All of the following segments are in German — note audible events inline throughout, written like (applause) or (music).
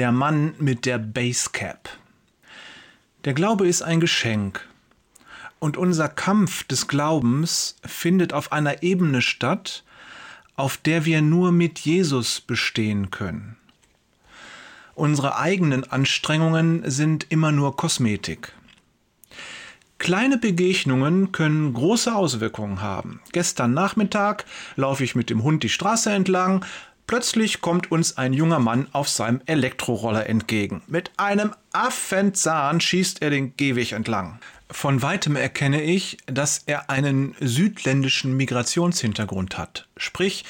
Der Mann mit der Basecap. Der Glaube ist ein Geschenk. Und unser Kampf des Glaubens findet auf einer Ebene statt, auf der wir nur mit Jesus bestehen können. Unsere eigenen Anstrengungen sind immer nur Kosmetik. Kleine Begegnungen können große Auswirkungen haben. Gestern Nachmittag laufe ich mit dem Hund die Straße entlang, Plötzlich kommt uns ein junger Mann auf seinem Elektroroller entgegen. Mit einem Affenzahn schießt er den Gehweg entlang. Von weitem erkenne ich, dass er einen südländischen Migrationshintergrund hat. Sprich,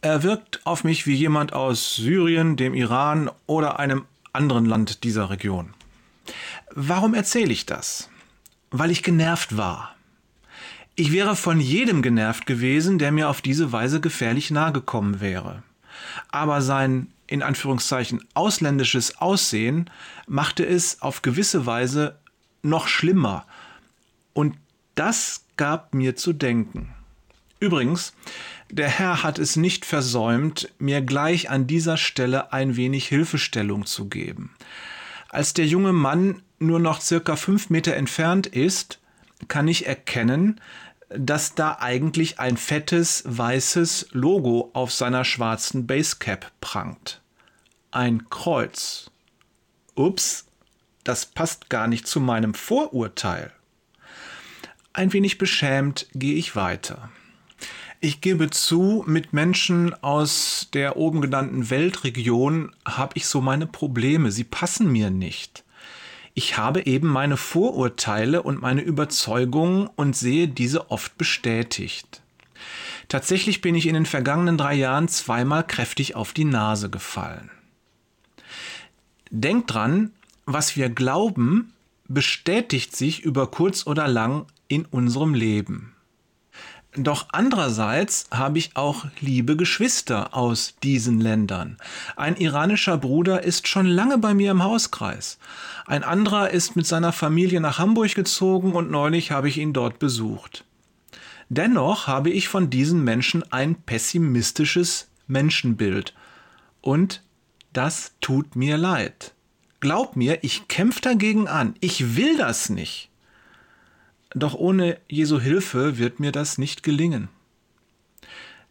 er wirkt auf mich wie jemand aus Syrien, dem Iran oder einem anderen Land dieser Region. Warum erzähle ich das? Weil ich genervt war. Ich wäre von jedem genervt gewesen, der mir auf diese Weise gefährlich nahe gekommen wäre aber sein in Anführungszeichen ausländisches Aussehen machte es auf gewisse Weise noch schlimmer. Und das gab mir zu denken. Übrigens, der Herr hat es nicht versäumt, mir gleich an dieser Stelle ein wenig Hilfestellung zu geben. Als der junge Mann nur noch circa fünf Meter entfernt ist, kann ich erkennen, dass da eigentlich ein fettes weißes Logo auf seiner schwarzen Basecap prangt. Ein Kreuz. Ups, das passt gar nicht zu meinem Vorurteil. Ein wenig beschämt gehe ich weiter. Ich gebe zu, mit Menschen aus der oben genannten Weltregion habe ich so meine Probleme. Sie passen mir nicht ich habe eben meine Vorurteile und meine Überzeugungen und sehe diese oft bestätigt. Tatsächlich bin ich in den vergangenen drei Jahren zweimal kräftig auf die Nase gefallen. Denkt dran, was wir glauben, bestätigt sich über kurz oder lang in unserem Leben. Doch andererseits habe ich auch liebe Geschwister aus diesen Ländern. Ein iranischer Bruder ist schon lange bei mir im Hauskreis. Ein anderer ist mit seiner Familie nach Hamburg gezogen und neulich habe ich ihn dort besucht. Dennoch habe ich von diesen Menschen ein pessimistisches Menschenbild. Und das tut mir leid. Glaub mir, ich kämpfe dagegen an. Ich will das nicht. Doch ohne Jesu Hilfe wird mir das nicht gelingen.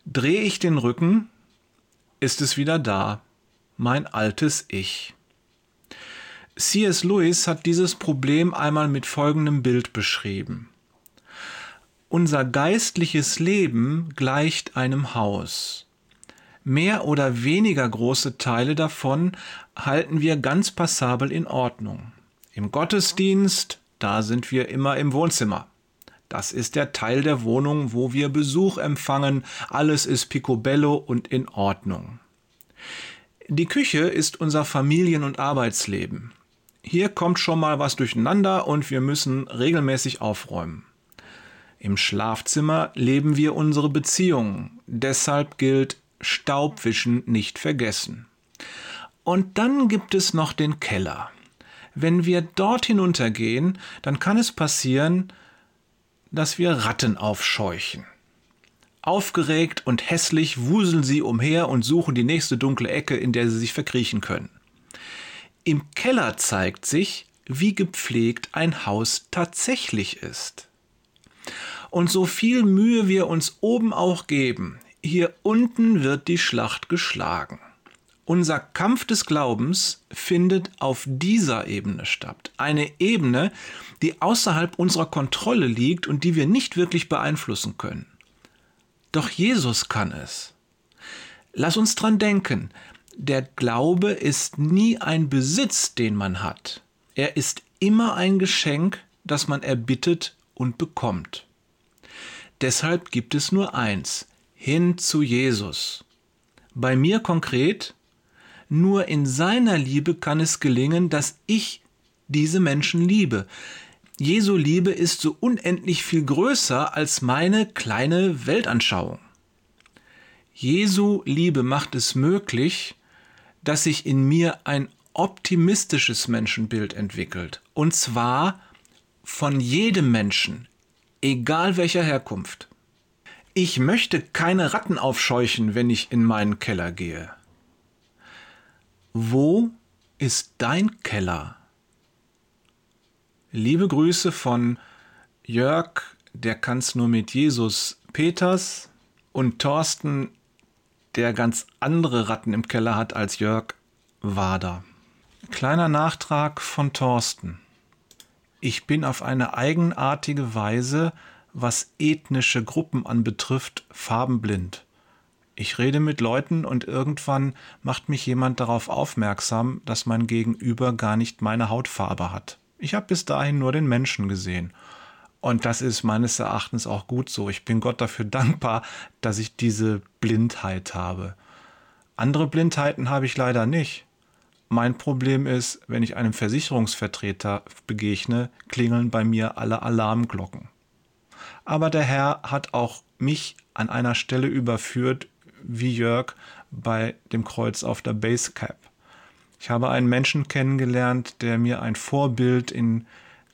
Drehe ich den Rücken, ist es wieder da, mein altes Ich. C.S. Lewis hat dieses Problem einmal mit folgendem Bild beschrieben. Unser geistliches Leben gleicht einem Haus. Mehr oder weniger große Teile davon halten wir ganz passabel in Ordnung. Im Gottesdienst, da sind wir immer im Wohnzimmer. Das ist der Teil der Wohnung, wo wir Besuch empfangen. Alles ist picobello und in Ordnung. Die Küche ist unser Familien- und Arbeitsleben. Hier kommt schon mal was durcheinander und wir müssen regelmäßig aufräumen. Im Schlafzimmer leben wir unsere Beziehungen. Deshalb gilt Staubwischen nicht vergessen. Und dann gibt es noch den Keller. Wenn wir dort hinuntergehen, dann kann es passieren, dass wir Ratten aufscheuchen. Aufgeregt und hässlich wuseln sie umher und suchen die nächste dunkle Ecke, in der sie sich verkriechen können. Im Keller zeigt sich, wie gepflegt ein Haus tatsächlich ist. Und so viel Mühe wir uns oben auch geben, hier unten wird die Schlacht geschlagen. Unser Kampf des Glaubens findet auf dieser Ebene statt. Eine Ebene, die außerhalb unserer Kontrolle liegt und die wir nicht wirklich beeinflussen können. Doch Jesus kann es. Lass uns dran denken, der Glaube ist nie ein Besitz, den man hat. Er ist immer ein Geschenk, das man erbittet und bekommt. Deshalb gibt es nur eins, hin zu Jesus. Bei mir konkret, nur in seiner Liebe kann es gelingen, dass ich diese Menschen liebe. Jesu Liebe ist so unendlich viel größer als meine kleine Weltanschauung. Jesu Liebe macht es möglich, dass sich in mir ein optimistisches Menschenbild entwickelt. Und zwar von jedem Menschen, egal welcher Herkunft. Ich möchte keine Ratten aufscheuchen, wenn ich in meinen Keller gehe. Wo ist dein Keller? Liebe Grüße von Jörg, der kann's nur mit Jesus Peters und Thorsten, der ganz andere Ratten im Keller hat als Jörg Wader. Kleiner Nachtrag von Thorsten. Ich bin auf eine eigenartige Weise, was ethnische Gruppen anbetrifft, farbenblind. Ich rede mit Leuten und irgendwann macht mich jemand darauf aufmerksam, dass mein Gegenüber gar nicht meine Hautfarbe hat. Ich habe bis dahin nur den Menschen gesehen. Und das ist meines Erachtens auch gut so. Ich bin Gott dafür (laughs) dankbar, dass ich diese Blindheit habe. Andere Blindheiten habe ich leider nicht. Mein Problem ist, wenn ich einem Versicherungsvertreter begegne, klingeln bei mir alle Alarmglocken. Aber der Herr hat auch mich an einer Stelle überführt, wie Jörg bei dem Kreuz auf der Basecap. Ich habe einen Menschen kennengelernt, der mir ein Vorbild in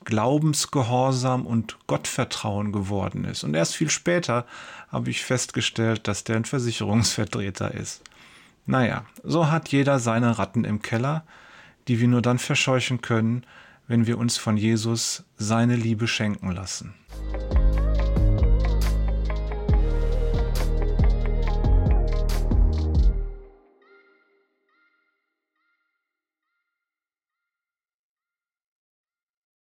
Glaubensgehorsam und Gottvertrauen geworden ist. Und erst viel später habe ich festgestellt, dass der ein Versicherungsvertreter ist. Naja, so hat jeder seine Ratten im Keller, die wir nur dann verscheuchen können, wenn wir uns von Jesus seine Liebe schenken lassen.